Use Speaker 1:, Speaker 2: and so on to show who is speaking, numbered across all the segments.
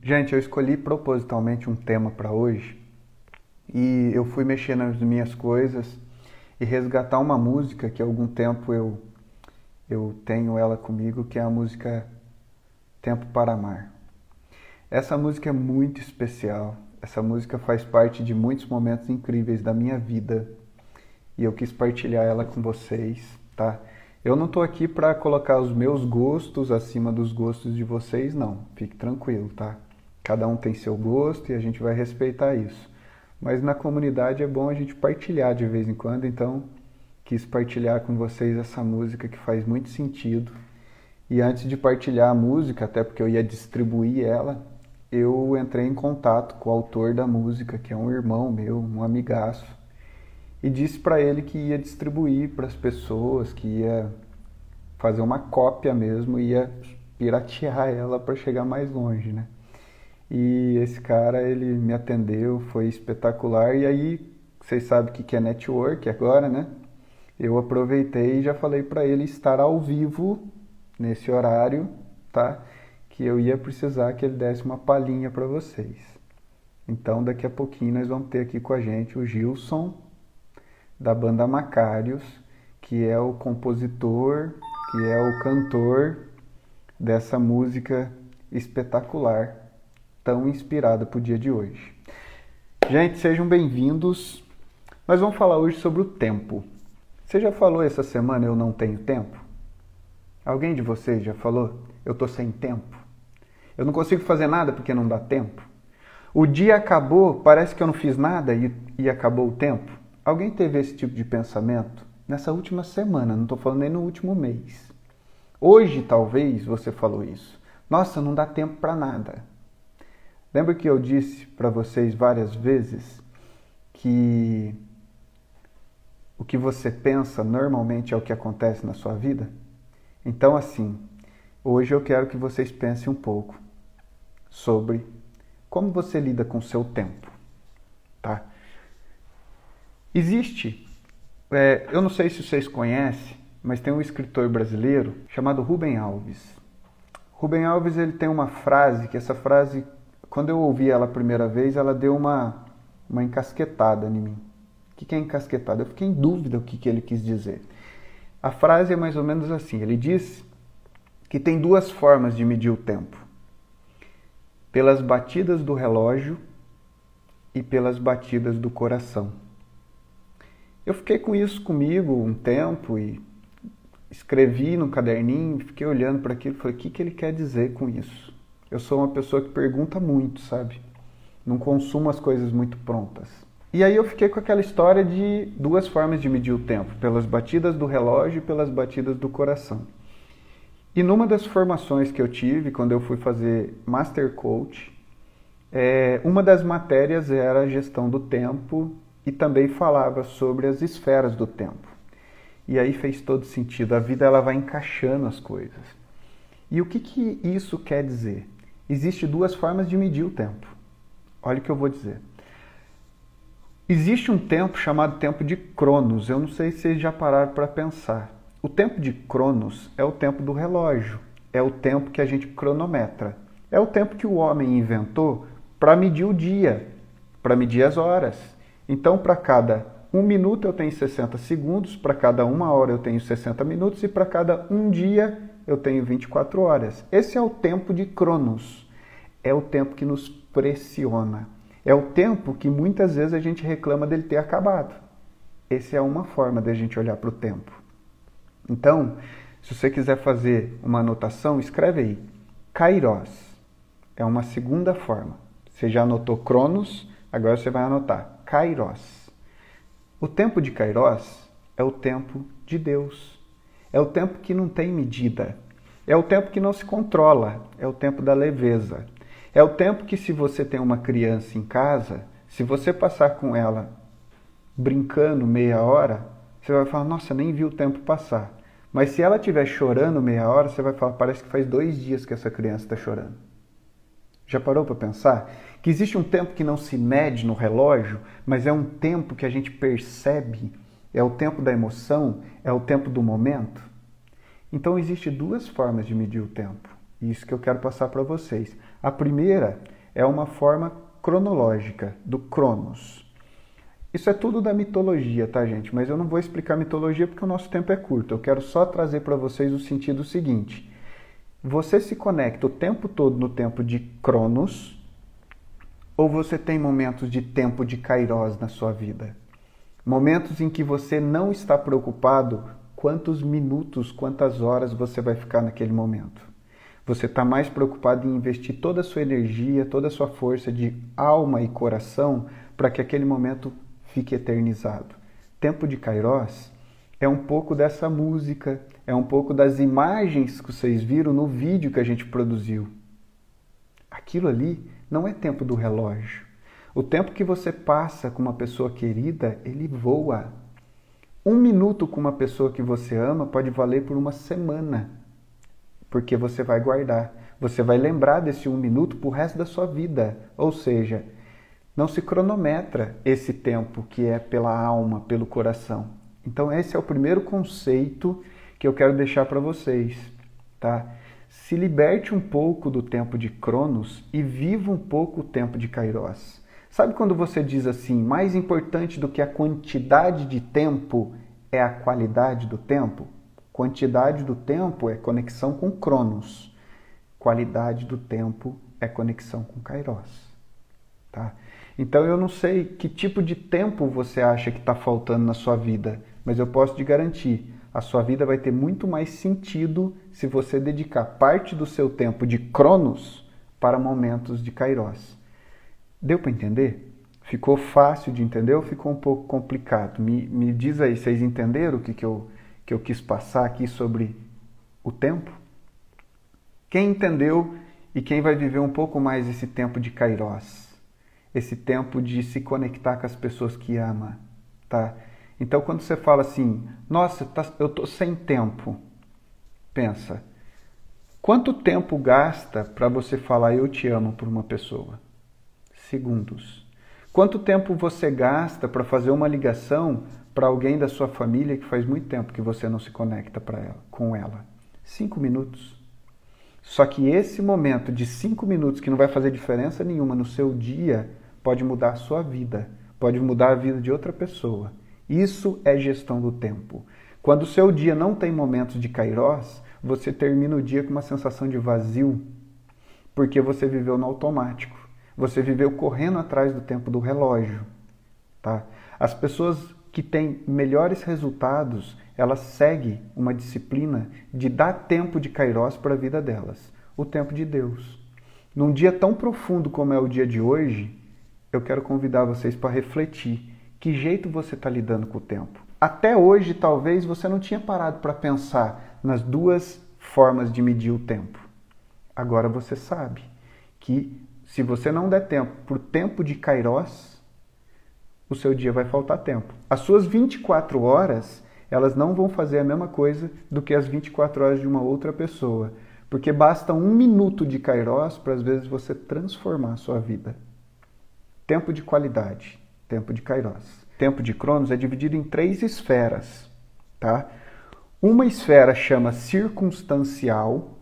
Speaker 1: Gente, eu escolhi propositalmente um tema para hoje e eu fui mexer nas minhas coisas e resgatar uma música que há algum tempo eu, eu tenho ela comigo, que é a música Tempo para Amar. Essa música é muito especial. Essa música faz parte de muitos momentos incríveis da minha vida e eu quis partilhar ela com vocês, tá? Eu não estou aqui para colocar os meus gostos acima dos gostos de vocês, não. Fique tranquilo, tá? Cada um tem seu gosto e a gente vai respeitar isso. Mas na comunidade é bom a gente partilhar de vez em quando, então quis partilhar com vocês essa música que faz muito sentido. E antes de partilhar a música, até porque eu ia distribuir ela, eu entrei em contato com o autor da música, que é um irmão meu, um amigaço, e disse para ele que ia distribuir para as pessoas, que ia fazer uma cópia mesmo, ia piratear ela para chegar mais longe, né? E esse cara, ele me atendeu, foi espetacular. E aí, vocês sabem o que é network agora, né? Eu aproveitei e já falei para ele estar ao vivo nesse horário, tá? Que eu ia precisar que ele desse uma palhinha para vocês. Então, daqui a pouquinho nós vamos ter aqui com a gente o Gilson, da banda Macários, que é o compositor, que é o cantor dessa música espetacular tão inspirada para o dia de hoje. Gente, sejam bem-vindos. Nós vamos falar hoje sobre o tempo. Você já falou essa semana eu não tenho tempo? Alguém de vocês já falou eu tô sem tempo? Eu não consigo fazer nada porque não dá tempo? O dia acabou, parece que eu não fiz nada e, e acabou o tempo? Alguém teve esse tipo de pensamento nessa última semana? Não estou falando nem no último mês. Hoje, talvez, você falou isso. Nossa, não dá tempo para nada. Lembra que eu disse para vocês várias vezes que o que você pensa normalmente é o que acontece na sua vida? Então, assim, hoje eu quero que vocês pensem um pouco sobre como você lida com o seu tempo, tá? Existe, é, eu não sei se vocês conhecem, mas tem um escritor brasileiro chamado Rubem Alves. Rubem Alves ele tem uma frase que essa frase quando eu ouvi ela a primeira vez, ela deu uma, uma encasquetada em mim. O que é encasquetada? Eu fiquei em dúvida o que, que ele quis dizer. A frase é mais ou menos assim: ele diz que tem duas formas de medir o tempo: pelas batidas do relógio e pelas batidas do coração. Eu fiquei com isso comigo um tempo e escrevi no caderninho, fiquei olhando para aquilo e falei: o que, que ele quer dizer com isso? Eu sou uma pessoa que pergunta muito, sabe? Não consumo as coisas muito prontas. E aí eu fiquei com aquela história de duas formas de medir o tempo, pelas batidas do relógio e pelas batidas do coração. E numa das formações que eu tive, quando eu fui fazer Master Coach, é, uma das matérias era a gestão do tempo e também falava sobre as esferas do tempo. E aí fez todo sentido, a vida ela vai encaixando as coisas. E o que, que isso quer dizer? Existe duas formas de medir o tempo. Olha o que eu vou dizer. Existe um tempo chamado tempo de Cronos. Eu não sei se vocês já pararam para pensar. O tempo de Cronos é o tempo do relógio, é o tempo que a gente cronometra. É o tempo que o homem inventou para medir o dia, para medir as horas. Então, para cada um minuto eu tenho 60 segundos, para cada uma hora eu tenho 60 minutos e para cada um dia eu tenho 24 horas. Esse é o tempo de Cronos. É o tempo que nos pressiona. É o tempo que muitas vezes a gente reclama dele ter acabado. Essa é uma forma da gente olhar para o tempo. Então, se você quiser fazer uma anotação, escreve aí. Kairos é uma segunda forma. Você já anotou Cronos, agora você vai anotar Kairos. O tempo de Kairos é o tempo de Deus. É o tempo que não tem medida. É o tempo que não se controla. É o tempo da leveza. É o tempo que, se você tem uma criança em casa, se você passar com ela brincando meia hora, você vai falar: Nossa, nem vi o tempo passar. Mas se ela estiver chorando meia hora, você vai falar: Parece que faz dois dias que essa criança está chorando. Já parou para pensar? Que existe um tempo que não se mede no relógio, mas é um tempo que a gente percebe é o tempo da emoção? É o tempo do momento? Então, existem duas formas de medir o tempo. Isso que eu quero passar para vocês. A primeira é uma forma cronológica do Cronos. Isso é tudo da mitologia, tá, gente? Mas eu não vou explicar mitologia porque o nosso tempo é curto. Eu quero só trazer para vocês o sentido seguinte: você se conecta o tempo todo no tempo de Cronos ou você tem momentos de tempo de Kairos na sua vida? Momentos em que você não está preocupado quantos minutos, quantas horas você vai ficar naquele momento. Você está mais preocupado em investir toda a sua energia, toda a sua força de alma e coração para que aquele momento fique eternizado. Tempo de Kairos é um pouco dessa música, é um pouco das imagens que vocês viram no vídeo que a gente produziu. Aquilo ali não é tempo do relógio. O tempo que você passa com uma pessoa querida, ele voa. Um minuto com uma pessoa que você ama pode valer por uma semana, porque você vai guardar. Você vai lembrar desse um minuto para o resto da sua vida. Ou seja, não se cronometra esse tempo que é pela alma, pelo coração. Então, esse é o primeiro conceito que eu quero deixar para vocês, tá? Se liberte um pouco do tempo de Cronos e viva um pouco o tempo de Kairos. Sabe quando você diz assim, mais importante do que a quantidade de tempo é a qualidade do tempo? Quantidade do tempo é conexão com Cronos. Qualidade do tempo é conexão com Kairos. Tá? Então eu não sei que tipo de tempo você acha que está faltando na sua vida, mas eu posso te garantir, a sua vida vai ter muito mais sentido se você dedicar parte do seu tempo de Cronos para momentos de Kairos. Deu para entender? Ficou fácil de entender ou ficou um pouco complicado? Me, me diz aí, vocês entenderam o que, que, eu, que eu quis passar aqui sobre o tempo? Quem entendeu e quem vai viver um pouco mais esse tempo de Kairos? Esse tempo de se conectar com as pessoas que ama, tá? Então, quando você fala assim, nossa, tá, eu estou sem tempo, pensa, quanto tempo gasta para você falar eu te amo para uma pessoa? Segundos. Quanto tempo você gasta para fazer uma ligação para alguém da sua família que faz muito tempo que você não se conecta ela, com ela? Cinco minutos. Só que esse momento de cinco minutos que não vai fazer diferença nenhuma no seu dia pode mudar a sua vida, pode mudar a vida de outra pessoa. Isso é gestão do tempo. Quando o seu dia não tem momentos de kairós, você termina o dia com uma sensação de vazio, porque você viveu no automático. Você viveu correndo atrás do tempo do relógio, tá? As pessoas que têm melhores resultados, elas seguem uma disciplina de dar tempo de kairós para a vida delas, o tempo de Deus. Num dia tão profundo como é o dia de hoje, eu quero convidar vocês para refletir que jeito você está lidando com o tempo? Até hoje, talvez você não tinha parado para pensar nas duas formas de medir o tempo. Agora você sabe que se você não der tempo por tempo de Kairos, o seu dia vai faltar tempo. As suas 24 horas, elas não vão fazer a mesma coisa do que as 24 horas de uma outra pessoa, porque basta um minuto de Kairos para às vezes você transformar a sua vida. Tempo de qualidade tempo de Kairos. Tempo de Cronos é dividido em três esferas, tá? Uma esfera chama circunstancial,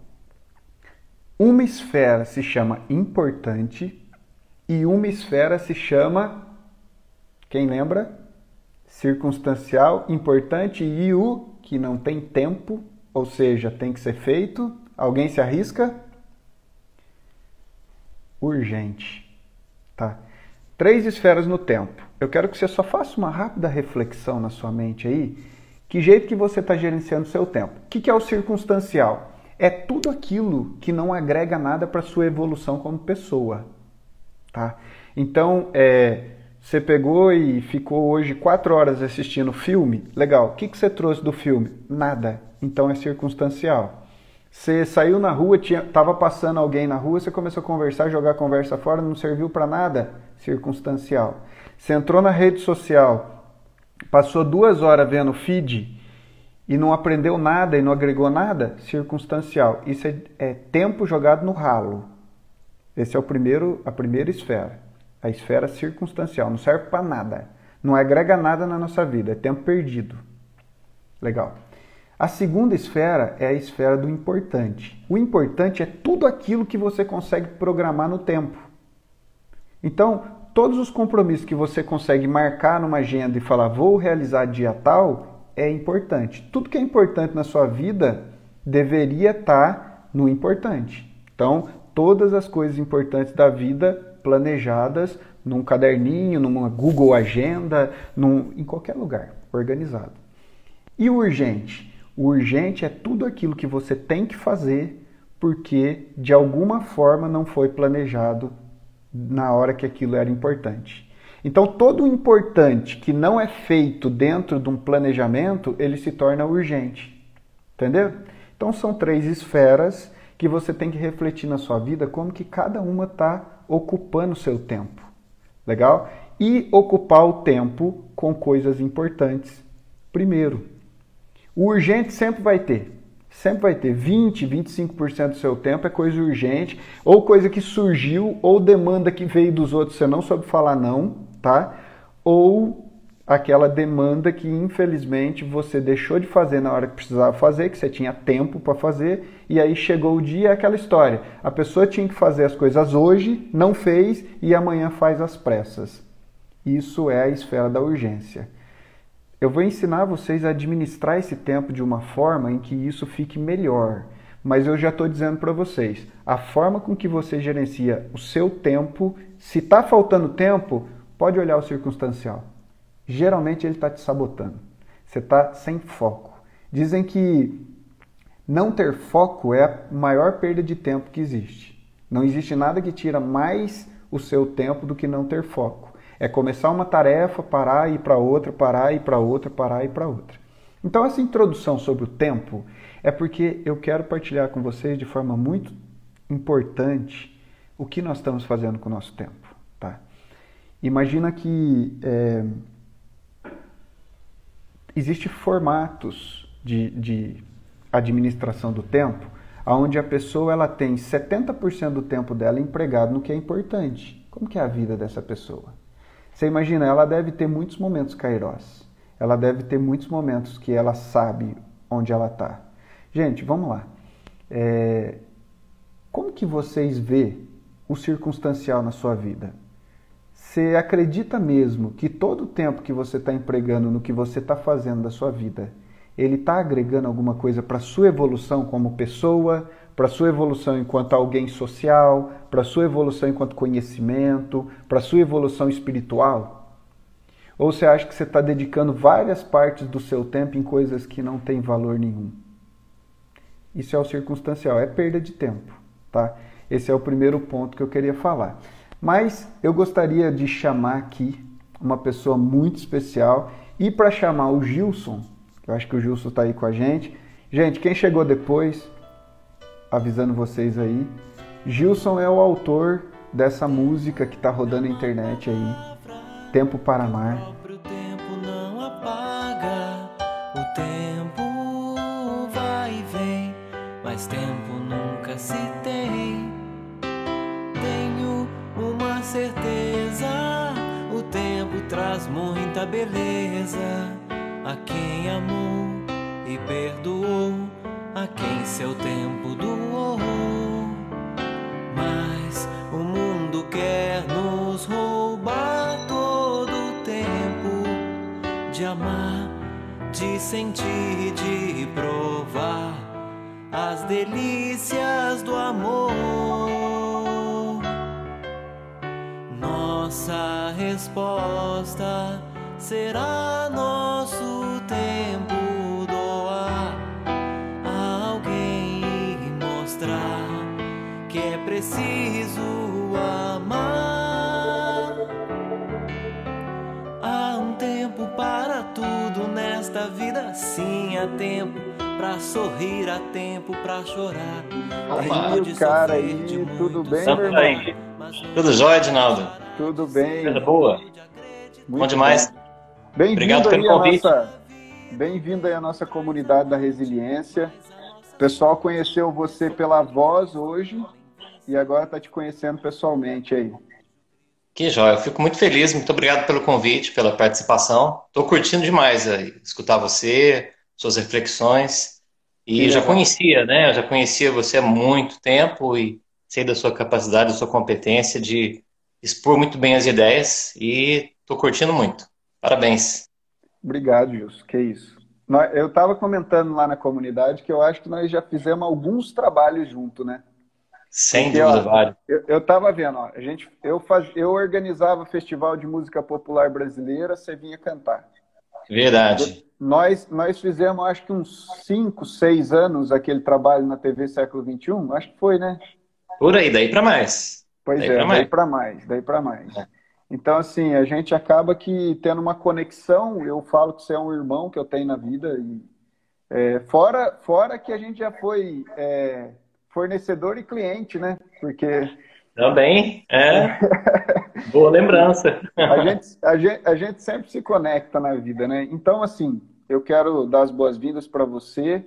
Speaker 1: uma esfera se chama importante e uma esfera se chama quem lembra? Circunstancial, importante e o que não tem tempo, ou seja, tem que ser feito. Alguém se arrisca? Urgente, tá? Três esferas no tempo. Eu quero que você só faça uma rápida reflexão na sua mente aí. Que jeito que você está gerenciando o seu tempo? O que é o circunstancial? É tudo aquilo que não agrega nada para sua evolução como pessoa. Tá? Então, é, você pegou e ficou hoje quatro horas assistindo filme. Legal. O que, que você trouxe do filme? Nada. Então é circunstancial. Você saiu na rua, tinha, tava passando alguém na rua, você começou a conversar, jogar a conversa fora, não serviu para nada? Circunstancial. Você entrou na rede social, passou duas horas vendo feed e não aprendeu nada e não agregou nada? Circunstancial. Isso é, é tempo jogado no ralo. Esse é o primeiro, a primeira esfera. A esfera circunstancial. Não serve para nada. Não agrega nada na nossa vida. É tempo perdido. Legal. A segunda esfera é a esfera do importante. O importante é tudo aquilo que você consegue programar no tempo. Então, todos os compromissos que você consegue marcar numa agenda e falar vou realizar dia tal é importante. Tudo que é importante na sua vida deveria estar no importante. Então, todas as coisas importantes da vida planejadas num caderninho, numa Google Agenda, num, em qualquer lugar, organizado. E o urgente? O urgente é tudo aquilo que você tem que fazer porque de alguma forma não foi planejado na hora que aquilo era importante. Então, todo o importante que não é feito dentro de um planejamento, ele se torna urgente. Entendeu? Então, são três esferas que você tem que refletir na sua vida como que cada uma está ocupando o seu tempo. Legal? E ocupar o tempo com coisas importantes primeiro. O urgente sempre vai ter. Sempre vai ter 20, 25% do seu tempo é coisa urgente, ou coisa que surgiu, ou demanda que veio dos outros, você não soube falar não, tá? Ou aquela demanda que infelizmente você deixou de fazer na hora que precisava fazer, que você tinha tempo para fazer, e aí chegou o dia, é aquela história. A pessoa tinha que fazer as coisas hoje, não fez e amanhã faz às pressas. Isso é a esfera da urgência. Eu vou ensinar vocês a administrar esse tempo de uma forma em que isso fique melhor. Mas eu já estou dizendo para vocês, a forma com que você gerencia o seu tempo, se está faltando tempo, pode olhar o circunstancial. Geralmente ele está te sabotando. Você está sem foco. Dizem que não ter foco é a maior perda de tempo que existe. Não existe nada que tira mais o seu tempo do que não ter foco. É começar uma tarefa, parar e ir para outra, parar e ir para outra, parar e ir para outra. Então essa introdução sobre o tempo é porque eu quero partilhar com vocês de forma muito importante o que nós estamos fazendo com o nosso tempo. Imagina que é, existe formatos de, de administração do tempo onde a pessoa ela tem 70% do tempo dela empregado no que é importante. Como que é a vida dessa pessoa? Você imagina, ela deve ter muitos momentos kairós. Ela deve ter muitos momentos que ela sabe onde ela está. Gente, vamos lá. É... Como que vocês vê o circunstancial na sua vida? Você acredita mesmo que todo o tempo que você está empregando no que você está fazendo da sua vida, ele está agregando alguma coisa para a sua evolução como pessoa, para sua evolução enquanto alguém social, para sua evolução enquanto conhecimento, para sua evolução espiritual? Ou você acha que você está dedicando várias partes do seu tempo em coisas que não têm valor nenhum? Isso é o circunstancial, é perda de tempo, tá? Esse é o primeiro ponto que eu queria falar. Mas eu gostaria de chamar aqui uma pessoa muito especial e para chamar o Gilson, eu acho que o Gilson está aí com a gente. Gente, quem chegou depois, avisando vocês aí. Gilson é o autor dessa música que tá rodando na internet aí. Tempo para amar.
Speaker 2: Tempo vai e vem, mas tempo nunca se tem. Beleza a quem amou e perdoou a quem seu tempo doou. Mas o mundo quer nos roubar todo o tempo de amar, de sentir, de provar as delícias do amor. Nossa resposta será nosso tempo preciso amar. Há um tempo para tudo nesta vida, sim, há tempo para sorrir, há tempo para chorar.
Speaker 1: Aí o cara aí, tudo bem, meu irmão? Aí.
Speaker 3: Tudo jóia, Edinaldo?
Speaker 1: Tudo bem.
Speaker 3: Coisa boa. Muito bom demais.
Speaker 1: Bem-vindo aí nossa... Bem-vindo aí à nossa comunidade da resiliência. O pessoal conheceu você pela voz hoje, e agora está te conhecendo pessoalmente aí.
Speaker 3: Que jóia, eu fico muito feliz, muito obrigado pelo convite, pela participação. Estou curtindo demais aí, escutar você, suas reflexões. E eu já conhecia, né? Eu já conhecia você há muito tempo e sei da sua capacidade, da sua competência de expor muito bem as ideias e estou curtindo muito. Parabéns.
Speaker 1: Obrigado, Gilson. Que isso. Eu estava comentando lá na comunidade que eu acho que nós já fizemos alguns trabalhos junto, né?
Speaker 3: Sem Porque, dúvida, vários.
Speaker 1: Eu estava vendo, ó, a gente, eu, faz, eu organizava festival de música popular brasileira, você vinha cantar.
Speaker 3: Verdade.
Speaker 1: Nós, nós fizemos, acho que uns 5, 6 anos aquele trabalho na TV Século XXI, acho que foi, né?
Speaker 3: Por aí, daí para mais.
Speaker 1: Pois daí é, daí para mais, daí para mais. É. Então, assim, a gente acaba que tendo uma conexão, eu falo que você é um irmão que eu tenho na vida, e é, fora, fora que a gente já foi é, fornecedor e cliente, né? Porque.
Speaker 3: Também, é. Boa lembrança.
Speaker 1: a, gente, a, gente, a gente sempre se conecta na vida, né? Então, assim, eu quero dar as boas-vindas para você.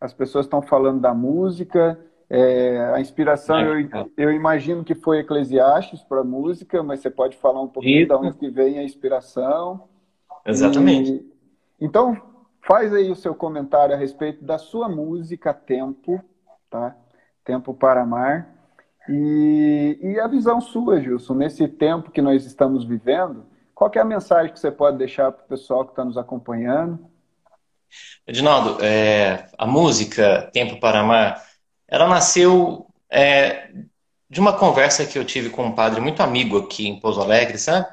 Speaker 1: As pessoas estão falando da música. É, a inspiração, eu, eu, imagino que foi Eclesiastes para a música, mas você pode falar um pouquinho Isso. de onde que vem a inspiração.
Speaker 3: Exatamente. E,
Speaker 1: então, faz aí o seu comentário a respeito da sua música Tempo, tá? Tempo para Amar. E, e a visão sua, Gilson, nesse tempo que nós estamos vivendo, qual é a mensagem que você pode deixar para o pessoal que está nos acompanhando?
Speaker 3: Edinaldo, é, a música Tempo para Amar ela nasceu é, de uma conversa que eu tive com um padre muito amigo aqui em Pouso Alegre, sabe?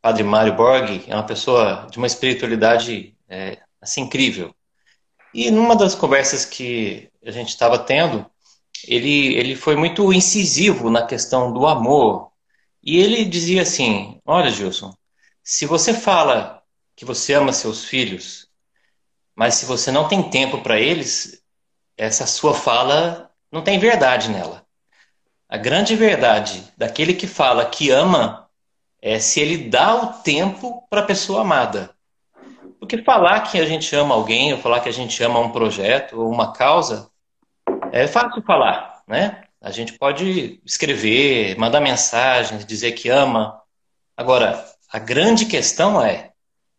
Speaker 3: Padre Mário Borg, é uma pessoa de uma espiritualidade é, assim incrível. E numa das conversas que a gente estava tendo, ele, ele foi muito incisivo na questão do amor. E ele dizia assim: Olha, Gilson, se você fala que você ama seus filhos, mas se você não tem tempo para eles, essa sua fala não tem verdade nela. A grande verdade daquele que fala que ama é se ele dá o tempo para a pessoa amada. Porque falar que a gente ama alguém, ou falar que a gente ama um projeto ou uma causa, é fácil falar, né? A gente pode escrever, mandar mensagens, dizer que ama. Agora, a grande questão é: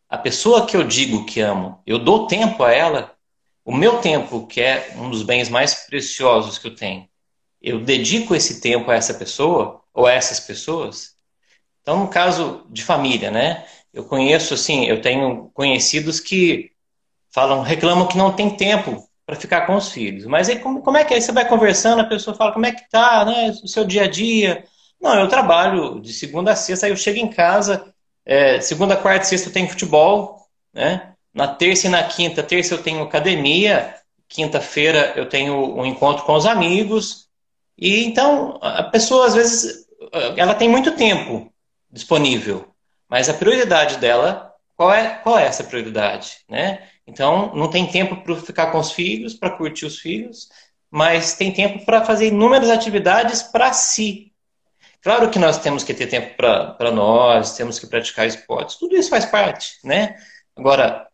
Speaker 3: a pessoa que eu digo que amo, eu dou tempo a ela o meu tempo, que é um dos bens mais preciosos que eu tenho, eu dedico esse tempo a essa pessoa ou a essas pessoas. Então, no caso de família, né? Eu conheço, assim, eu tenho conhecidos que falam, reclamam que não tem tempo para ficar com os filhos. Mas aí, como, como é que é? Você vai conversando, a pessoa fala, como é que tá, né? O seu dia a dia. Não, eu trabalho de segunda a sexta, aí eu chego em casa, é, segunda, quarta e sexta eu tenho futebol, né? Na terça e na quinta, terça eu tenho academia, quinta-feira eu tenho um encontro com os amigos. E então a pessoa às vezes ela tem muito tempo disponível, mas a prioridade dela, qual é, qual é essa prioridade, né? Então não tem tempo para ficar com os filhos, para curtir os filhos, mas tem tempo para fazer inúmeras atividades para si. Claro que nós temos que ter tempo para nós, temos que praticar esportes, tudo isso faz parte, né? Agora,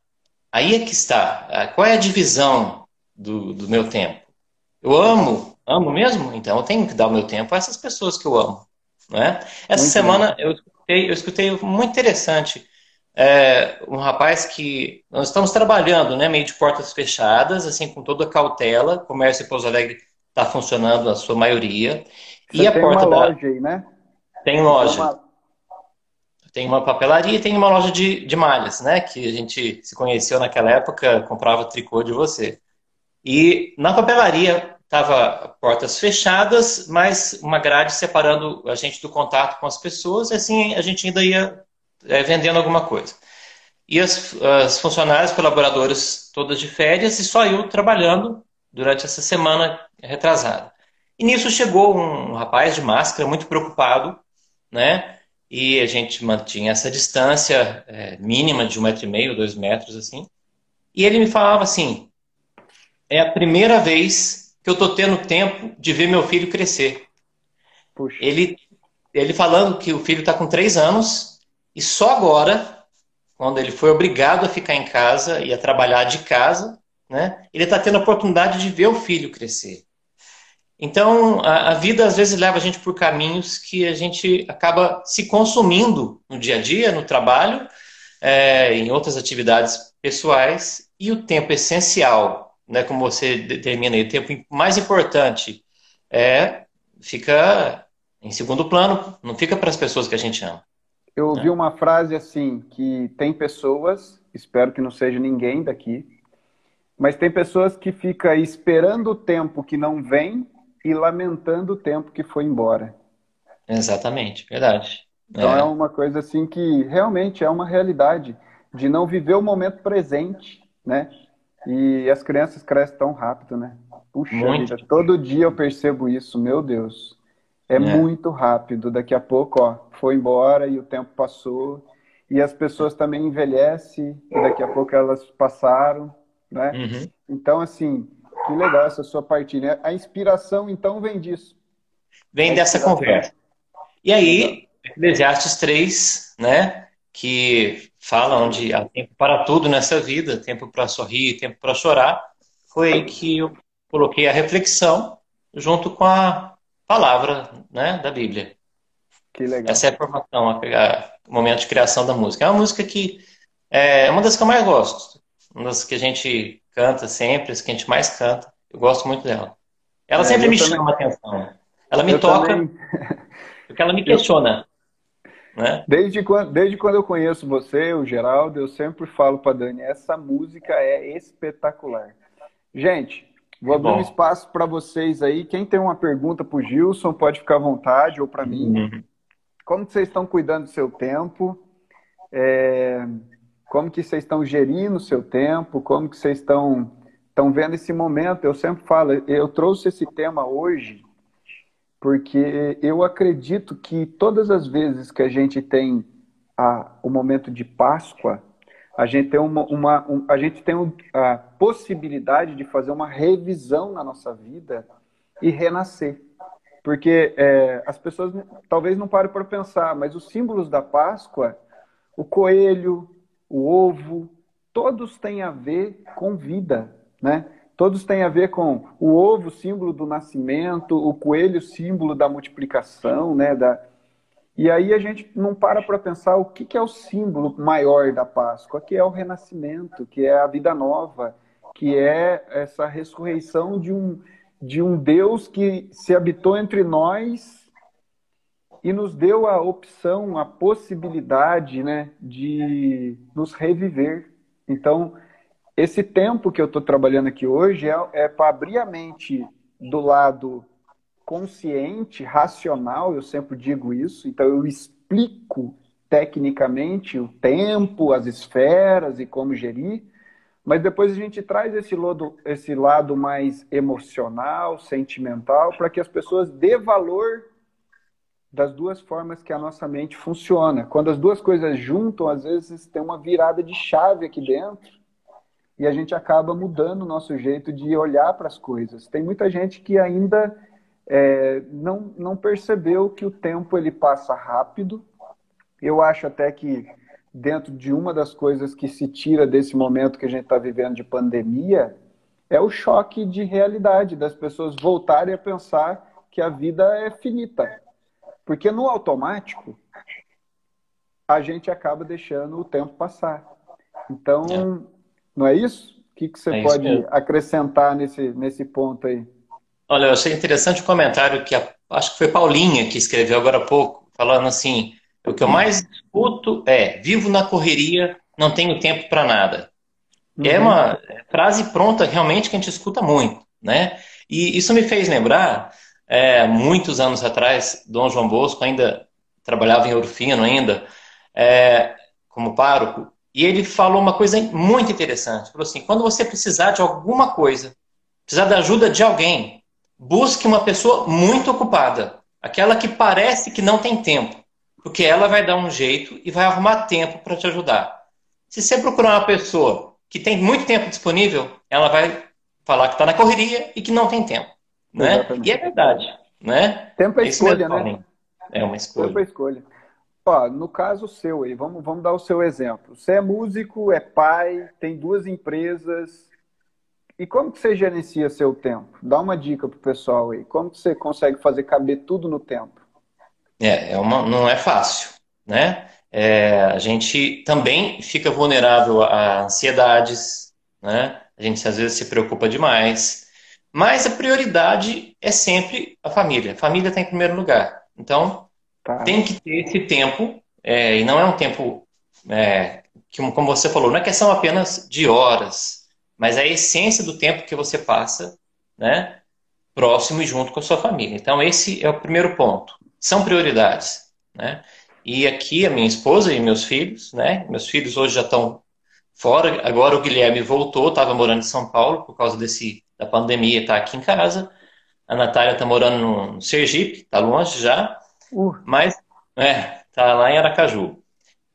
Speaker 3: Aí é que está. Qual é a divisão do, do meu tempo? Eu amo, amo mesmo? Então eu tenho que dar o meu tempo a essas pessoas que eu amo. Né? Essa muito semana eu escutei, eu escutei muito interessante. É, um rapaz que nós estamos trabalhando, né, meio de portas fechadas, assim, com toda a cautela. O comércio em Pouso Alegre está funcionando na sua maioria.
Speaker 1: Você e a porta da... loja aí, né?
Speaker 3: Tem loja. Tem uma tem uma papelaria e tem uma loja de, de malhas, né? Que a gente se conheceu naquela época, comprava tricô de você. E na papelaria tava portas fechadas, mas uma grade separando a gente do contato com as pessoas, e assim a gente ainda ia é, vendendo alguma coisa. E as, as funcionárias, colaboradores todas de férias, e só eu trabalhando durante essa semana retrasada. E nisso chegou um rapaz de máscara, muito preocupado, né? E a gente mantinha essa distância é, mínima de um metro e meio, dois metros, assim. E ele me falava assim: é a primeira vez que eu estou tendo tempo de ver meu filho crescer. Puxa. Ele, ele falando que o filho está com três anos e só agora, quando ele foi obrigado a ficar em casa e a trabalhar de casa, né, ele está tendo a oportunidade de ver o filho crescer. Então, a, a, vida às vezes leva a gente por caminhos que a gente acaba se consumindo no dia a dia, no trabalho, é, em outras atividades pessoais, e o tempo essencial, né, como você determina aí, o tempo mais importante, é, fica em segundo plano, não fica para as pessoas que a gente ama.
Speaker 1: Eu ouvi né? uma frase assim, que tem pessoas, espero que não seja ninguém daqui, mas tem pessoas que ficam esperando o tempo que não vem e lamentando o tempo que foi embora.
Speaker 3: Exatamente, verdade.
Speaker 1: Então é. é uma coisa assim que realmente é uma realidade de não viver o momento presente, né? E as crianças crescem tão rápido, né? Puxa vida, todo dia eu percebo isso, meu Deus. É, é, muito rápido. Daqui a pouco, ó, foi embora e o tempo passou. E as pessoas também envelhecem e daqui a pouco elas passaram, né? Uhum. Então, assim, que legal essa sua partilha. A inspiração, então, vem disso.
Speaker 3: Vem dessa conversa. E aí, Eclesiastes 3, né? Que fala onde há tempo para tudo nessa vida, tempo para sorrir, tempo para chorar, foi aí que eu coloquei a reflexão junto com a palavra né, da Bíblia.
Speaker 1: Que legal.
Speaker 3: Essa é a formação, a, o momento de criação da música. É uma música que é uma das que eu mais gosto, uma das que a gente canta sempre, as que a gente mais canta. Eu gosto muito dela. Ela é, sempre me também. chama a atenção. Ela me eu toca também... porque ela me questiona. Né?
Speaker 1: Desde, quando, desde quando eu conheço você, o Geraldo, eu sempre falo para Dani, essa música é espetacular. Gente, vou abrir um espaço para vocês aí. Quem tem uma pergunta para o Gilson, pode ficar à vontade, ou para mim. Uhum. Como vocês estão cuidando do seu tempo? É, como que vocês estão gerindo o seu tempo? Como que vocês estão, estão vendo esse momento? Eu sempre falo, eu trouxe esse tema hoje porque eu acredito que todas as vezes que a gente tem a, o momento de Páscoa, a gente tem, uma, uma um, a, gente tem a possibilidade de fazer uma revisão na nossa vida e renascer. Porque é, as pessoas talvez não parem para pensar, mas os símbolos da Páscoa, o coelho, o ovo, todos têm a ver com vida, né? Todos têm a ver com o ovo, símbolo do nascimento, o coelho, símbolo da multiplicação, né? Da... E aí a gente não para para pensar o que, que é o símbolo maior da Páscoa, que é o renascimento, que é a vida nova, que é essa ressurreição de um, de um Deus que se habitou entre nós e nos deu a opção, a possibilidade né, de nos reviver. Então, esse tempo que eu estou trabalhando aqui hoje é, é para abrir a mente do lado consciente, racional, eu sempre digo isso, então eu explico tecnicamente o tempo, as esferas e como gerir, mas depois a gente traz esse lado, esse lado mais emocional, sentimental, para que as pessoas dê valor das duas formas que a nossa mente funciona. Quando as duas coisas juntam, às vezes tem uma virada de chave aqui dentro e a gente acaba mudando o nosso jeito de olhar para as coisas. Tem muita gente que ainda é, não, não percebeu que o tempo ele passa rápido. Eu acho até que dentro de uma das coisas que se tira desse momento que a gente está vivendo de pandemia é o choque de realidade das pessoas voltarem a pensar que a vida é finita. Porque no automático a gente acaba deixando o tempo passar. Então, é. Não é isso? O que, que você é pode acrescentar nesse, nesse ponto aí?
Speaker 3: Olha, eu achei interessante o comentário que a, acho que foi Paulinha que escreveu agora há pouco, falando assim: o que eu mais escuto é vivo na correria, não tenho tempo para nada. É uhum. É uma frase pronta realmente que a gente escuta muito, né? E isso me fez lembrar, é, muitos anos atrás, Dom João Bosco ainda trabalhava em Ouro Fino ainda, é, como pároco, e ele falou uma coisa muito interessante. Falou assim: quando você precisar de alguma coisa, precisar da ajuda de alguém, busque uma pessoa muito ocupada, aquela que parece que não tem tempo, porque ela vai dar um jeito e vai arrumar tempo para te ajudar. Se você procurar uma pessoa que tem muito tempo disponível, ela vai falar que está na correria e que não tem tempo, né? E é verdade, né?
Speaker 1: Tempo é, é escolha, né?
Speaker 3: É uma escolha.
Speaker 1: Tempo é escolha. Ó, no caso seu aí, vamos, vamos dar o seu exemplo. Você é músico, é pai, tem duas empresas. E como que você gerencia seu tempo? Dá uma dica pro pessoal aí. Como que você consegue fazer caber tudo no tempo?
Speaker 3: É, é uma, não é fácil, né? É, a gente também fica vulnerável a ansiedades, né? A gente às vezes se preocupa demais. Mas a prioridade é sempre a família. A família está em primeiro lugar. Então, tá. tem que ter esse tempo, é, e não é um tempo, é, que, como você falou, não é questão apenas de horas, mas é a essência do tempo que você passa, né? Próximo e junto com a sua família. Então, esse é o primeiro ponto. São prioridades, né? E aqui a minha esposa e meus filhos, né? Meus filhos hoje já estão fora. Agora o Guilherme voltou, estava morando em São Paulo por causa desse da pandemia, está aqui em casa. A Natália está morando no Sergipe, está longe já, uh. mas é, tá lá em Aracaju.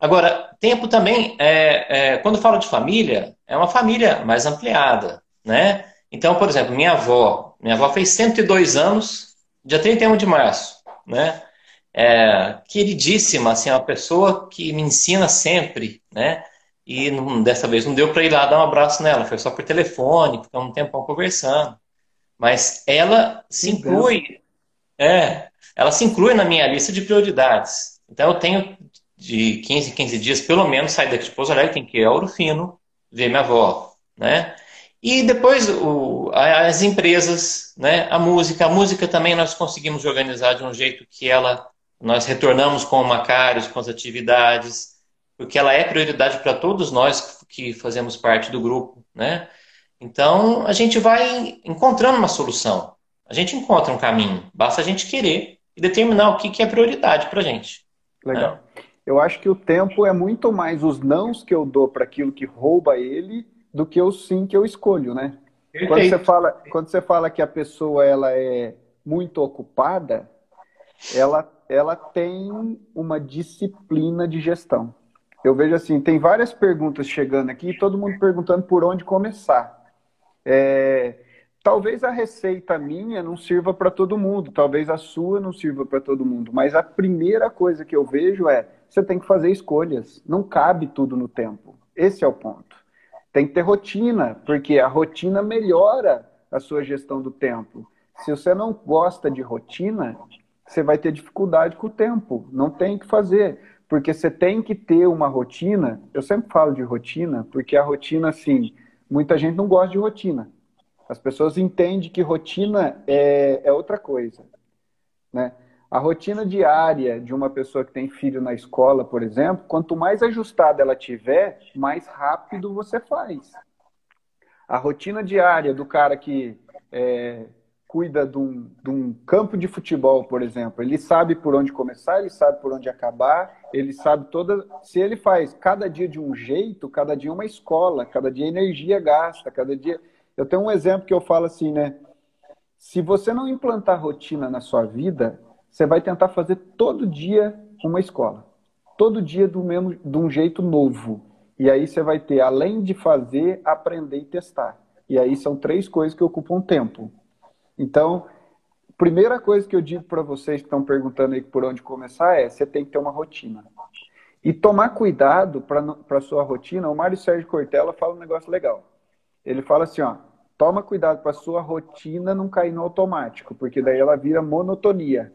Speaker 3: Agora, tempo também, é, é, quando falo de família, é uma família mais ampliada, né? Então, por exemplo, minha avó, minha avó fez 102 anos, dia 31 de março, né? É, queridíssima, assim, uma pessoa que me ensina sempre, né? E não, dessa vez não deu para ir lá dar um abraço nela, foi só por telefone, ficamos um tempão conversando. Mas ela se inclui, é, ela se inclui na minha lista de prioridades. Então eu tenho de 15 em 15 dias, pelo menos, sair daqui de Pouso Alegre, tem que ir a Ouro Fino, ver minha avó, né? E depois o, as empresas, né? A música, a música também nós conseguimos organizar de um jeito que ela, nós retornamos com o Macários, com as atividades, porque ela é prioridade para todos nós que fazemos parte do grupo, né? Então, a gente vai encontrando uma solução. A gente encontra um caminho. Basta a gente querer e determinar o que, que é prioridade para a gente.
Speaker 1: Legal. Né? Eu acho que o tempo é muito mais os nãos que eu dou para aquilo que rouba ele do que o sim que eu escolho, né? Quando você, fala, quando você fala que a pessoa ela é muito ocupada, ela, ela tem uma disciplina de gestão. Eu vejo assim, tem várias perguntas chegando aqui, todo mundo perguntando por onde começar. É, talvez a receita minha não sirva para todo mundo, talvez a sua não sirva para todo mundo, mas a primeira coisa que eu vejo é você tem que fazer escolhas. Não cabe tudo no tempo. Esse é o ponto. Tem que ter rotina, porque a rotina melhora a sua gestão do tempo. Se você não gosta de rotina, você vai ter dificuldade com o tempo. Não tem que fazer porque você tem que ter uma rotina. Eu sempre falo de rotina, porque a rotina, assim, muita gente não gosta de rotina. As pessoas entendem que rotina é, é outra coisa, né? A rotina diária de uma pessoa que tem filho na escola, por exemplo, quanto mais ajustada ela tiver, mais rápido você faz. A rotina diária do cara que é, cuida de um, de um, campo de futebol, por exemplo, ele sabe por onde começar, ele sabe por onde acabar, ele sabe toda. Se ele faz cada dia de um jeito, cada dia uma escola, cada dia energia gasta, cada dia. Eu tenho um exemplo que eu falo assim, né? Se você não implantar rotina na sua vida, você vai tentar fazer todo dia uma escola, todo dia do mesmo, de um jeito novo. E aí você vai ter, além de fazer, aprender e testar. E aí são três coisas que ocupam tempo então, primeira coisa que eu digo para vocês que estão perguntando aí por onde começar é: você tem que ter uma rotina. E tomar cuidado para a sua rotina. O Mário Sérgio Cortella fala um negócio legal. Ele fala assim: ó, toma cuidado para a sua rotina não cair no automático, porque daí ela vira monotonia.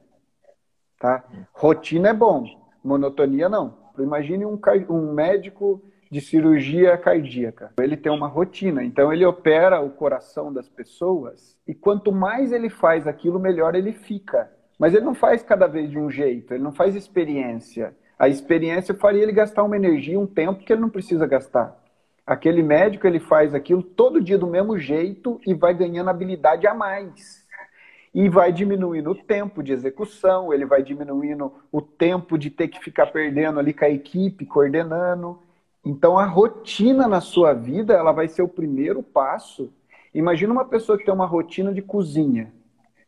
Speaker 1: Tá? Rotina é bom, monotonia não. Imagine um, um médico de cirurgia cardíaca. Ele tem uma rotina, então ele opera o coração das pessoas e quanto mais ele faz aquilo, melhor ele fica. Mas ele não faz cada vez de um jeito, ele não faz experiência. A experiência faria ele gastar uma energia, um tempo que ele não precisa gastar. Aquele médico ele faz aquilo todo dia do mesmo jeito e vai ganhando habilidade a mais. E vai diminuindo o tempo de execução, ele vai diminuindo o tempo de ter que ficar perdendo ali com a equipe, coordenando. Então a rotina na sua vida, ela vai ser o primeiro passo. Imagina uma pessoa que tem uma rotina de cozinha.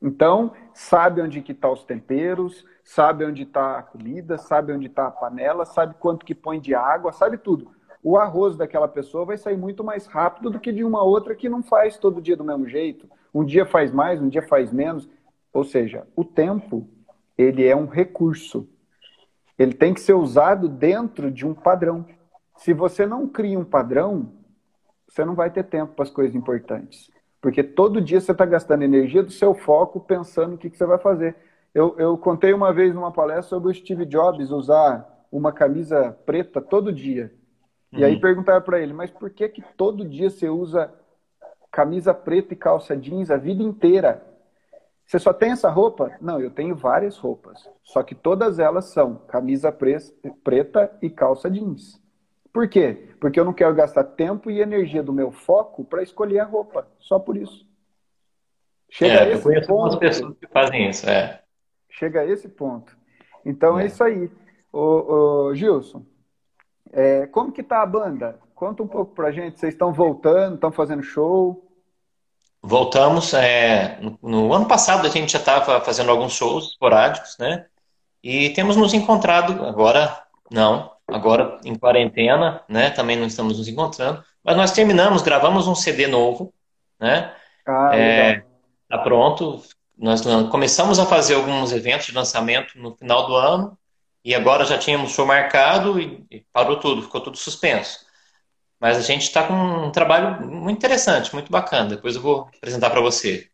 Speaker 1: Então, sabe onde que tá os temperos, sabe onde está a comida, sabe onde está a panela, sabe quanto que põe de água, sabe tudo. O arroz daquela pessoa vai sair muito mais rápido do que de uma outra que não faz todo dia do mesmo jeito. Um dia faz mais, um dia faz menos. Ou seja, o tempo, ele é um recurso. Ele tem que ser usado dentro de um padrão. Se você não cria um padrão, você não vai ter tempo para as coisas importantes. Porque todo dia você está gastando energia do seu foco pensando o que, que você vai fazer. Eu, eu contei uma vez numa palestra sobre o Steve Jobs usar uma camisa preta todo dia. Uhum. E aí uhum. perguntaram para ele, mas por que que todo dia você usa camisa preta e calça jeans a vida inteira? Você só tem essa roupa? Não, eu tenho várias roupas. Só que todas elas são camisa preta e calça jeans. Por quê? Porque eu não quero gastar tempo e energia do meu foco para escolher a roupa. Só por isso.
Speaker 3: Chega é, a esse eu conheço ponto. algumas pessoas que fazem isso, é.
Speaker 1: Chega a esse ponto. Então é, é isso aí. Ô, ô Gilson, é, como que tá a banda? Conta um pouco pra gente. Vocês estão voltando, estão fazendo show?
Speaker 3: Voltamos. É, no, no, ano passado a gente já estava fazendo alguns shows esporádicos, né? E temos nos encontrado agora, não, agora em quarentena, né? Também não estamos nos encontrando. Mas nós terminamos, gravamos um CD novo, né? Ah, é, tá pronto. Nós começamos a fazer alguns eventos de lançamento no final do ano e agora já tínhamos show marcado e, parou tudo, ficou tudo suspenso. Mas a gente está com um trabalho muito interessante, muito bacana. Depois eu vou apresentar para você.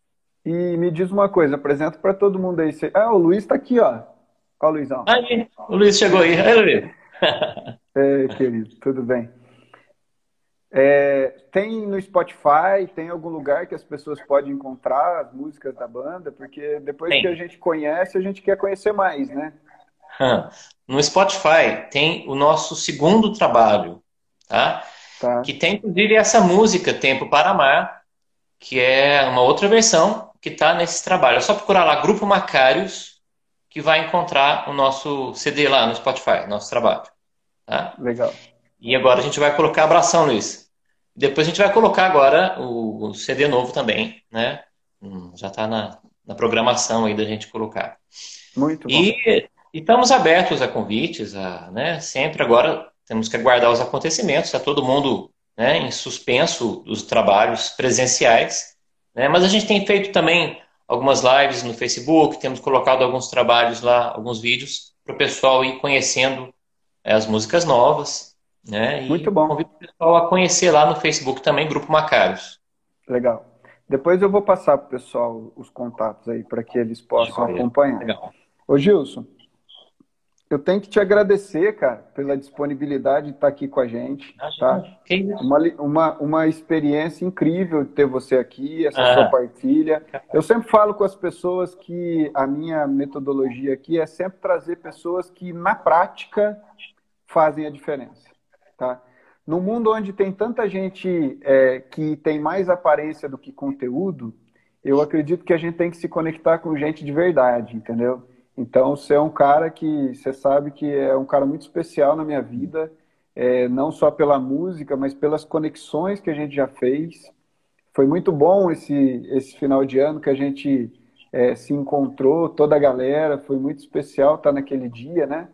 Speaker 1: E me diz uma coisa, apresenta para todo mundo aí. Ah, o Luiz está aqui, ó. Ó, o Luizão.
Speaker 3: Aí, o Luiz chegou aí. Aí, Luiz.
Speaker 1: É, querido, tudo bem. É, tem no Spotify, tem algum lugar que as pessoas podem encontrar as músicas da banda? Porque depois tem. que a gente conhece, a gente quer conhecer mais, né?
Speaker 3: No Spotify tem o nosso segundo trabalho, tá? tá? Que tem inclusive essa música Tempo para Amar, que é uma outra versão que está nesse trabalho. É só procurar lá Grupo Macários que vai encontrar o nosso CD lá no Spotify, nosso trabalho. Tá?
Speaker 1: Legal.
Speaker 3: E agora a gente vai colocar Abração, Luiz. Depois a gente vai colocar agora o, CD novo também, né? Hum, já está na, na programação aí da gente colocar.
Speaker 1: Muito bom.
Speaker 3: E e estamos abertos a convites, a, né, sempre agora temos que aguardar os acontecimentos, está todo mundo né, em suspenso dos trabalhos presenciais, né, mas a gente tem feito também algumas lives no Facebook, temos colocado alguns trabalhos lá, alguns vídeos, para o pessoal ir conhecendo é, as músicas novas. Né,
Speaker 1: Muito bom.
Speaker 3: Convido o pessoal a conhecer lá no Facebook também, Grupo Macários.
Speaker 1: Legal. Depois eu vou passar para o pessoal os contatos aí para que eles possam acompanhar. Legal. Ô Gilson, eu tenho que te agradecer, cara, pela disponibilidade de estar aqui com a gente. Tá? Uma, uma, uma experiência incrível ter você aqui, essa ah. sua partilha. Eu sempre falo com as pessoas que a minha metodologia aqui é sempre trazer pessoas que, na prática, fazem a diferença. Tá? No mundo onde tem tanta gente é, que tem mais aparência do que conteúdo, eu acredito que a gente tem que se conectar com gente de verdade, entendeu? Então, você é um cara que você sabe que é um cara muito especial na minha vida, é, não só pela música, mas pelas conexões que a gente já fez. Foi muito bom esse, esse final de ano que a gente é, se encontrou, toda a galera, foi muito especial estar naquele dia, né?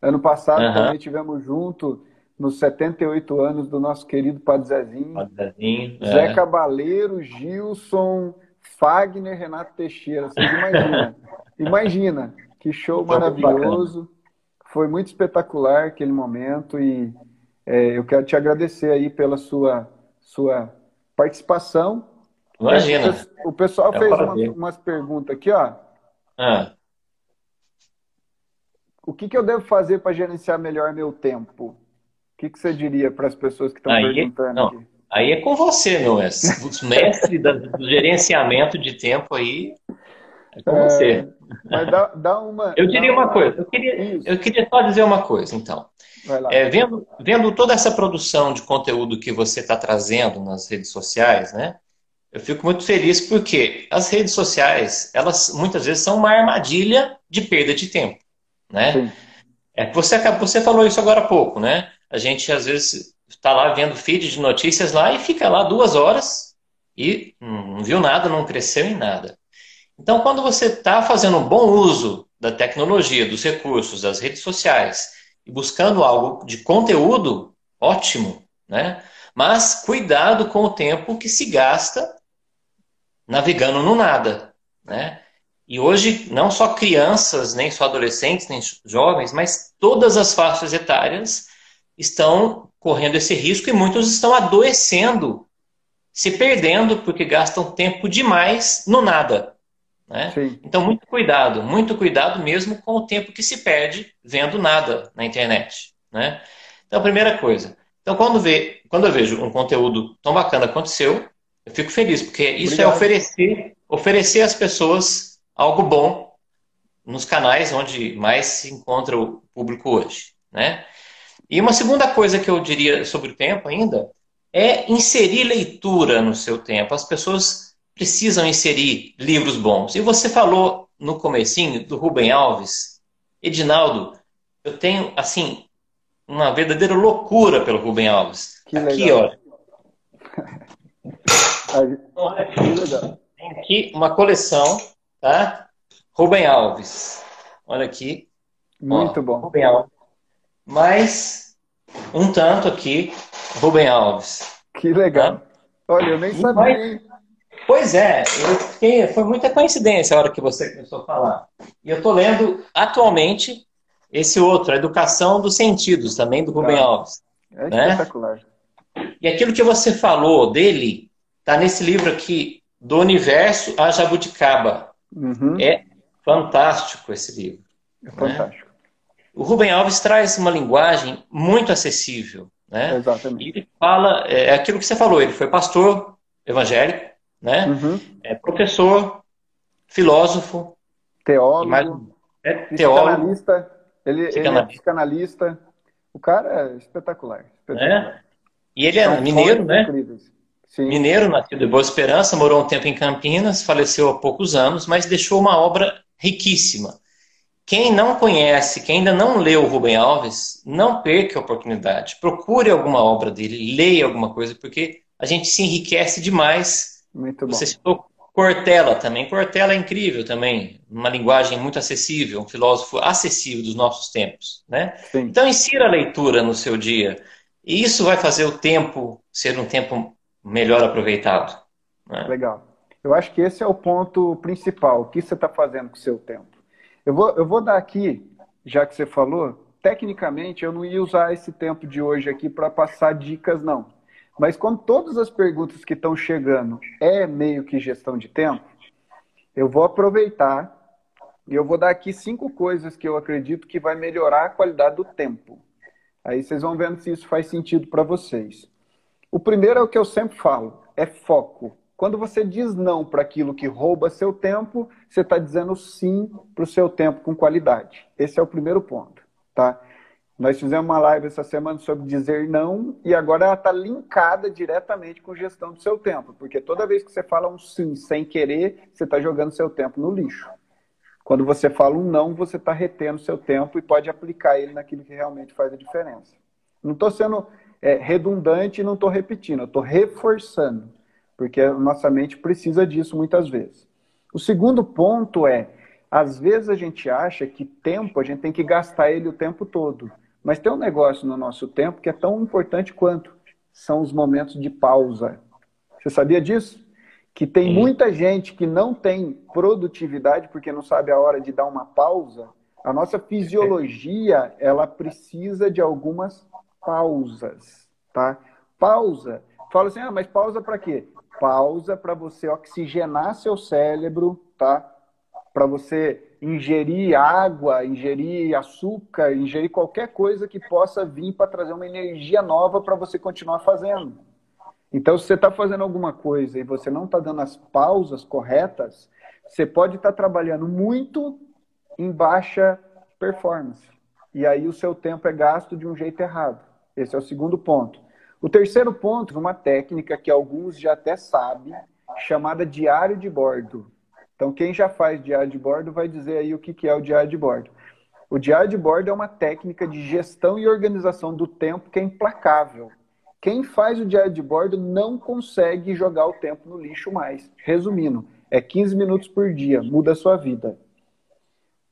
Speaker 1: Ano passado uhum. também tivemos junto nos 78 anos do nosso querido Padre Zezinho.
Speaker 3: Padre Zezinho
Speaker 1: Zé. Cabaleiro, Gilson, Fagner, Renato Teixeira. Vocês imaginam? Imagina, que show maravilhoso. Foi muito espetacular aquele momento e é, eu quero te agradecer aí pela sua, sua participação.
Speaker 3: Imagina.
Speaker 1: O pessoal é fez umas, umas, perguntas aqui, ó. Ah. O que, que eu devo fazer para gerenciar melhor meu tempo? O que, que você diria para as pessoas que estão perguntando não, aqui?
Speaker 3: Aí é com você, meu mestre. Os mestres do gerenciamento de tempo aí é com é, você.
Speaker 1: Mas dá, dá uma.
Speaker 3: Eu diria uma, uma, coisa. Eu queria, eu queria só dizer uma coisa, então. É, vendo, vendo toda essa produção de conteúdo que você está trazendo nas redes sociais, né? Eu fico muito feliz porque as redes sociais, elas muitas vezes são uma armadilha de perda de tempo, né? Sim. É, você, você falou isso agora há pouco, né? A gente às vezes está lá vendo feed de notícias lá e fica lá duas horas e não viu nada, não cresceu em nada. Então, quando você está fazendo um bom uso da tecnologia, dos recursos, das redes sociais e buscando algo de conteúdo, ótimo, né? Mas cuidado com o tempo que se gasta navegando no nada, né? E hoje, não só crianças, nem só adolescentes, nem jovens, mas todas as faixas etárias estão correndo esse risco e muitos estão adoecendo, se perdendo porque gastam tempo demais no nada. Né? Então, muito cuidado, muito cuidado mesmo com o tempo que se perde vendo nada na internet. Né? Então, a primeira coisa, Então, quando, vê, quando eu vejo um conteúdo tão bacana quanto o seu, eu fico feliz, porque isso é Obrigado. é oferecer, oferecer às pessoas algo bom nos canais onde mais se encontra o público hoje. Né? E uma segunda coisa que eu diria sobre o tempo ainda é inserir leitura no seu tempo. As pessoas precisam inserir livros bons. E você falou no comecinho do Rubem Alves. Edinaldo, eu tenho, assim, uma verdadeira loucura pelo Rubem Alves. Que aqui, legal. olha. Tem aqui uma coleção, tá? Rubem Alves. Olha aqui.
Speaker 1: Muito Ó, bom.
Speaker 3: Rubem Alves. Mais um tanto aqui, Rubem Alves.
Speaker 1: Que legal. Tá? Olha, eu nem sabia.
Speaker 3: Pois é, fiquei, foi muita coincidência a hora que você começou a falar. E eu estou lendo atualmente esse outro, a Educação dos Sentidos, também do Rubem ah, Alves.
Speaker 1: É né? espetacular.
Speaker 3: E aquilo que você falou dele está nesse livro aqui, Do Universo a Jabuticaba. Uhum. É fantástico esse livro.
Speaker 1: É fantástico. Né?
Speaker 3: O Rubem Alves traz uma linguagem muito acessível. Né?
Speaker 1: Exatamente.
Speaker 3: E ele fala, é, é aquilo que você falou, ele foi pastor evangélico, né? Uhum. É professor, filósofo,
Speaker 1: teólogo, mais, é, teólogo psicanalista, ele, ele é psicanalista. O cara é espetacular. espetacular.
Speaker 3: É. E ele é São mineiro, né? Mineiro, nascido de Boa Esperança, morou um tempo em Campinas, faleceu há poucos anos, mas deixou uma obra riquíssima. Quem não conhece, quem ainda não leu o Rubem Alves, não perca a oportunidade. Procure alguma obra dele, leia alguma coisa, porque a gente se enriquece demais.
Speaker 1: Muito bom.
Speaker 3: Você citou Cortella também. Cortella é incrível também, uma linguagem muito acessível, um filósofo acessível dos nossos tempos. Né? Então, insira a leitura no seu dia. E isso vai fazer o tempo ser um tempo melhor aproveitado. Né?
Speaker 1: Legal. Eu acho que esse é o ponto principal. O que você está fazendo com o seu tempo? Eu vou, eu vou dar aqui, já que você falou, tecnicamente eu não ia usar esse tempo de hoje aqui para passar dicas, não. Mas como todas as perguntas que estão chegando é meio que gestão de tempo, eu vou aproveitar e eu vou dar aqui cinco coisas que eu acredito que vai melhorar a qualidade do tempo. Aí vocês vão vendo se isso faz sentido para vocês. O primeiro é o que eu sempre falo, é foco. Quando você diz não para aquilo que rouba seu tempo, você está dizendo sim para o seu tempo com qualidade. Esse é o primeiro ponto, tá? Nós fizemos uma live essa semana sobre dizer não e agora ela está linkada diretamente com gestão do seu tempo, porque toda vez que você fala um sim sem querer, você está jogando seu tempo no lixo. Quando você fala um não, você está retendo seu tempo e pode aplicar ele naquilo que realmente faz a diferença. Não estou sendo é, redundante e não estou repetindo, estou reforçando, porque a nossa mente precisa disso muitas vezes. O segundo ponto é, às vezes a gente acha que tempo, a gente tem que gastar ele o tempo todo. Mas tem um negócio no nosso tempo que é tão importante quanto são os momentos de pausa. Você sabia disso? Que tem muita gente que não tem produtividade porque não sabe a hora de dar uma pausa. A nossa fisiologia, ela precisa de algumas pausas, tá? Pausa. Fala assim: "Ah, mas pausa para quê?" Pausa para você oxigenar seu cérebro, tá? Para você ingerir água, ingerir açúcar, ingerir qualquer coisa que possa vir para trazer uma energia nova para você continuar fazendo. Então, se você está fazendo alguma coisa e você não está dando as pausas corretas, você pode estar tá trabalhando muito em baixa performance. E aí o seu tempo é gasto de um jeito errado. Esse é o segundo ponto. O terceiro ponto, uma técnica que alguns já até sabem, chamada diário de bordo. Então, quem já faz diário de bordo vai dizer aí o que é o diário de bordo. O diário de bordo é uma técnica de gestão e organização do tempo que é implacável. Quem faz o diário de bordo não consegue jogar o tempo no lixo mais. Resumindo, é 15 minutos por dia, muda a sua vida.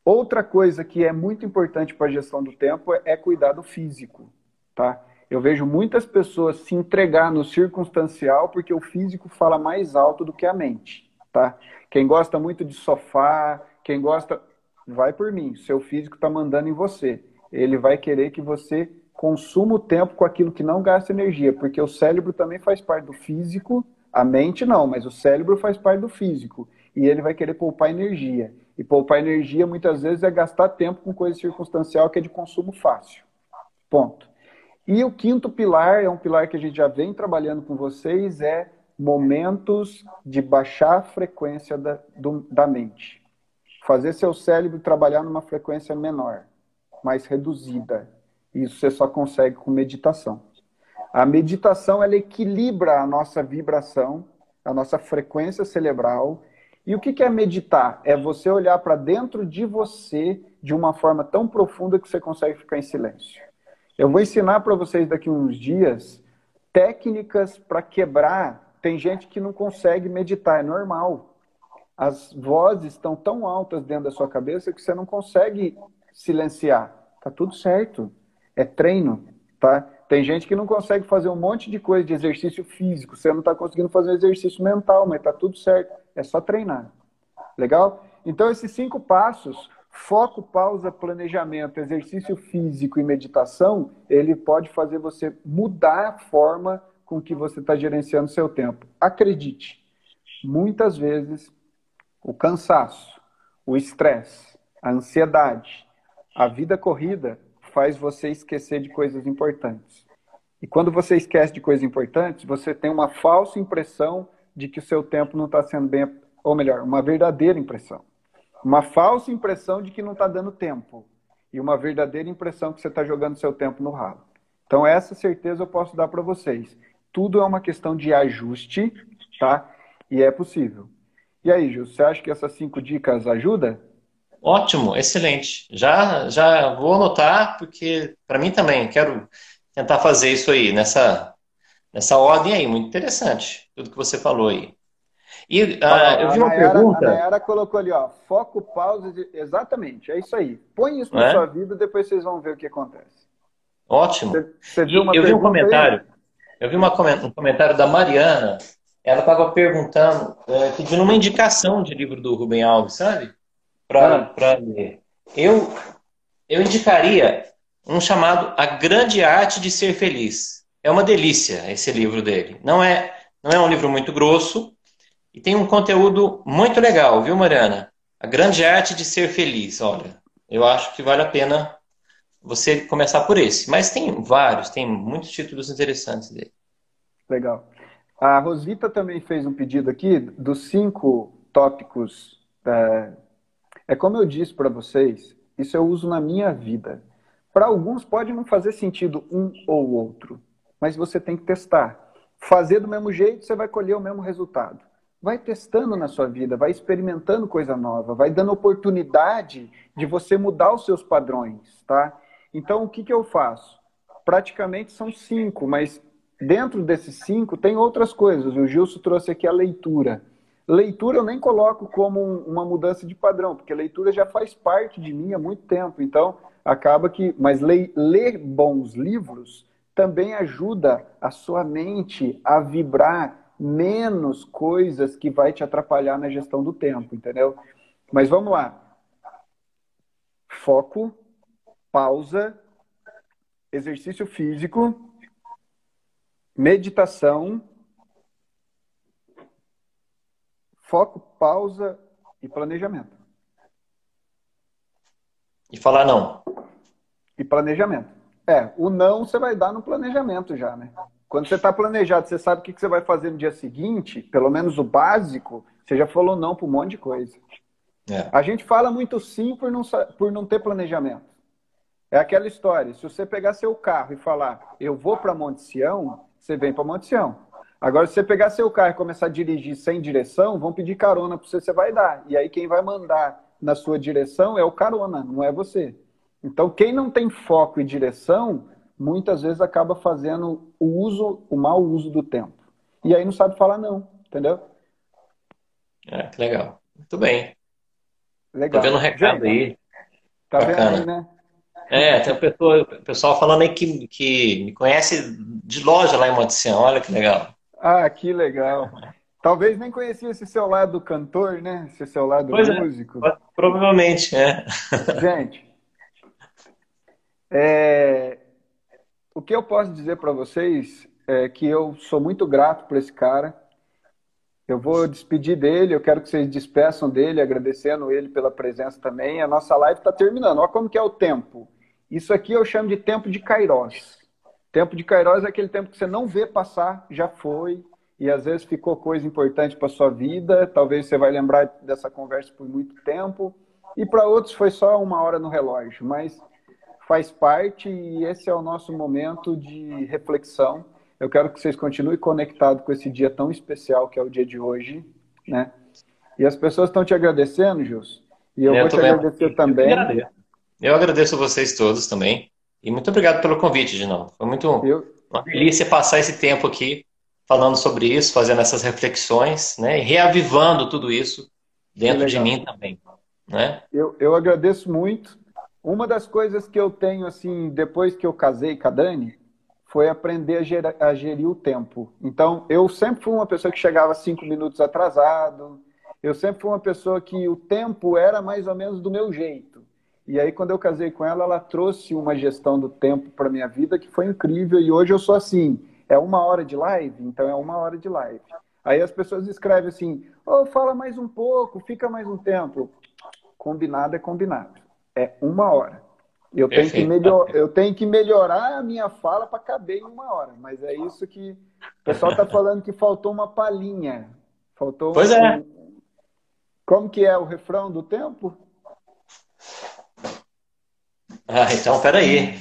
Speaker 1: Outra coisa que é muito importante para a gestão do tempo é cuidar do físico, tá? Eu vejo muitas pessoas se entregar no circunstancial porque o físico fala mais alto do que a mente, tá? Quem gosta muito de sofá, quem gosta. Vai por mim. Seu físico está mandando em você. Ele vai querer que você consuma o tempo com aquilo que não gasta energia, porque o cérebro também faz parte do físico, a mente não, mas o cérebro faz parte do físico. E ele vai querer poupar energia. E poupar energia muitas vezes é gastar tempo com coisa circunstancial que é de consumo fácil. Ponto. E o quinto pilar é um pilar que a gente já vem trabalhando com vocês, é momentos de baixar frequência da, do, da mente. Fazer seu cérebro trabalhar numa frequência menor, mais reduzida. Isso você só consegue com meditação. A meditação ela equilibra a nossa vibração, a nossa frequência cerebral. E o que é meditar? É você olhar para dentro de você de uma forma tão profunda que você consegue ficar em silêncio. Eu vou ensinar para vocês daqui uns dias técnicas para quebrar tem gente que não consegue meditar, é normal. As vozes estão tão altas dentro da sua cabeça que você não consegue silenciar. Tá tudo certo. É treino, tá? Tem gente que não consegue fazer um monte de coisa de exercício físico. Você não está conseguindo fazer um exercício mental, mas tá tudo certo. É só treinar. Legal? Então, esses cinco passos, foco, pausa, planejamento, exercício físico e meditação, ele pode fazer você mudar a forma com que você está gerenciando seu tempo. Acredite, muitas vezes o cansaço, o estresse, a ansiedade, a vida corrida faz você esquecer de coisas importantes. E quando você esquece de coisas importantes, você tem uma falsa impressão de que o seu tempo não está sendo bem, ou melhor, uma verdadeira impressão. Uma falsa impressão de que não está dando tempo. E uma verdadeira impressão que você está jogando seu tempo no ralo. Então, essa certeza eu posso dar para vocês tudo é uma questão de ajuste, tá? E é possível. E aí, Gil, você acha que essas cinco dicas ajudam?
Speaker 3: Ótimo, excelente. Já, já vou anotar, porque para mim também, quero tentar fazer isso aí, nessa, nessa ordem aí, muito interessante, tudo que você falou aí.
Speaker 1: E uh, eu vi uma Nayara, pergunta. A Nayara colocou ali, ó, foco, pausa, exatamente, é isso aí. Põe isso na é? sua vida, depois vocês vão ver o que acontece.
Speaker 3: Ótimo. Você, você viu uma eu vi um comentário. Aí? Eu vi uma, um comentário da Mariana, ela estava perguntando, é, pedindo uma indicação de livro do Rubem Alves, sabe? Para ah. ler. Eu, eu indicaria um chamado A Grande Arte de Ser Feliz. É uma delícia esse livro dele. Não é, não é um livro muito grosso e tem um conteúdo muito legal, viu, Mariana? A Grande Arte de Ser Feliz. Olha, eu acho que vale a pena você começar por esse. Mas tem vários, tem muitos títulos interessantes dele.
Speaker 1: Legal. A Rosita também fez um pedido aqui dos cinco tópicos. É, é como eu disse para vocês, isso eu uso na minha vida. Para alguns pode não fazer sentido um ou outro, mas você tem que testar. Fazer do mesmo jeito, você vai colher o mesmo resultado. Vai testando na sua vida, vai experimentando coisa nova, vai dando oportunidade de você mudar os seus padrões, tá? Então, o que, que eu faço? Praticamente são cinco, mas dentro desses cinco tem outras coisas. O Gilson trouxe aqui a leitura. Leitura eu nem coloco como uma mudança de padrão, porque leitura já faz parte de mim há muito tempo. Então, acaba que. Mas ler, ler bons livros também ajuda a sua mente a vibrar menos coisas que vai te atrapalhar na gestão do tempo, entendeu? Mas vamos lá. Foco, pausa, exercício físico, meditação, foco, pausa e planejamento.
Speaker 3: E falar não.
Speaker 1: E planejamento. É, o não você vai dar no planejamento já, né? Quando você está planejado, você sabe o que você vai fazer no dia seguinte, pelo menos o básico, você já falou não para um monte de coisa. É. A gente fala muito sim por não, por não ter planejamento. É aquela história, se você pegar seu carro e falar, eu vou para Monte Sião, você vem para Monte Sião. Agora, se você pegar seu carro e começar a dirigir sem direção, vão pedir carona para você, você vai dar. E aí quem vai mandar na sua direção é o carona, não é você. Então, quem não tem foco e direção, muitas vezes acaba fazendo o uso, o mau uso do tempo. E aí não sabe falar não, entendeu?
Speaker 3: É, que legal. Muito bem.
Speaker 1: Legal.
Speaker 3: Tô vendo um recado Gente, aí.
Speaker 1: Tá Bacana. vendo aí, né?
Speaker 3: É, tem o pessoal, pessoal falando aí que, que me conhece de loja lá em Monticião. Olha que legal.
Speaker 1: Ah, que legal. Talvez nem conhecia esse seu lado cantor, né? Esse seu lado pois é, músico.
Speaker 3: É, provavelmente, é.
Speaker 1: Gente, é, o que eu posso dizer para vocês é que eu sou muito grato por esse cara. Eu vou despedir dele, eu quero que vocês despeçam dele, agradecendo ele pela presença também. A nossa live está terminando. Olha como que é o tempo. Isso aqui eu chamo de tempo de Kairos. Tempo de Kairos é aquele tempo que você não vê passar, já foi, e às vezes ficou coisa importante para sua vida, talvez você vai lembrar dessa conversa por muito tempo, e para outros foi só uma hora no relógio, mas faz parte e esse é o nosso momento de reflexão. Eu quero que vocês continuem conectados com esse dia tão especial que é o dia de hoje, né? E as pessoas estão te agradecendo, Gilson. E eu, eu vou te agradecer também.
Speaker 3: Eu agradeço vocês todos também. E muito obrigado pelo convite, de novo. Foi muito eu... uma delícia passar esse tempo aqui falando sobre isso, fazendo essas reflexões, né? E reavivando tudo isso dentro de mim também. Né?
Speaker 1: Eu, eu agradeço muito. Uma das coisas que eu tenho, assim, depois que eu casei com a Dani, foi aprender a gerir, a gerir o tempo. Então, eu sempre fui uma pessoa que chegava cinco minutos atrasado, eu sempre fui uma pessoa que o tempo era mais ou menos do meu jeito. E aí, quando eu casei com ela, ela trouxe uma gestão do tempo para minha vida que foi incrível. E hoje eu sou assim: é uma hora de live, então é uma hora de live. Aí as pessoas escrevem assim: oh, fala mais um pouco, fica mais um tempo. Combinado é combinado. É uma hora. Eu tenho, que melhor, eu tenho que melhorar a minha fala para caber em uma hora. Mas é isso que. O pessoal está falando que faltou uma palhinha. Faltou
Speaker 3: pois um, é.
Speaker 1: Como que é o refrão do tempo?
Speaker 3: Ah, então peraí.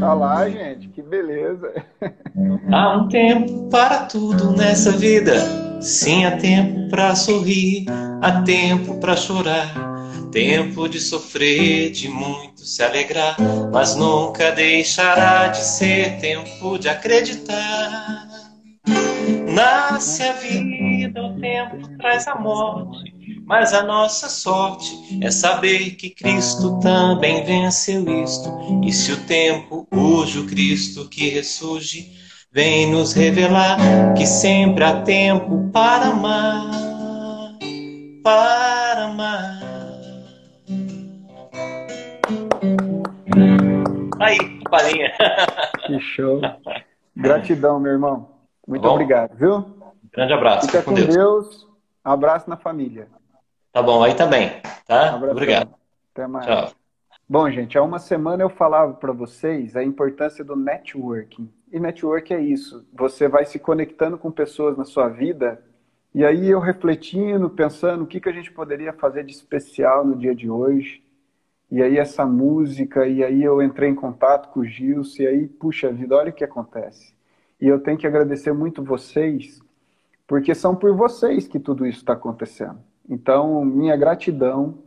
Speaker 1: Tá lá, gente, que beleza.
Speaker 3: Há um tempo para tudo nessa vida. Sim, há tempo para sorrir, há tempo para chorar, tempo de sofrer, de muito se alegrar, mas nunca deixará de ser tempo de acreditar. Nasce a vida, o tempo traz a morte mas a nossa sorte é saber que Cristo também venceu isto. E se o tempo, hoje o Cristo que ressurge, vem nos revelar que sempre há tempo para amar, para amar. Aí, palhinha.
Speaker 1: Que show. Gratidão, meu irmão. Muito tá obrigado, viu?
Speaker 3: Grande abraço.
Speaker 1: Fica com Deus. Deus. Abraço na família.
Speaker 3: Tá bom, aí também, tá? Um Obrigado.
Speaker 1: Até mais. Tchau. Bom, gente, há uma semana eu falava para vocês a importância do networking. E network é isso. Você vai se conectando com pessoas na sua vida. E aí eu refletindo, pensando o que, que a gente poderia fazer de especial no dia de hoje. E aí essa música, e aí eu entrei em contato com o Gilson, e aí, puxa vida, olha o que acontece. E eu tenho que agradecer muito vocês, porque são por vocês que tudo isso está acontecendo. Então, minha gratidão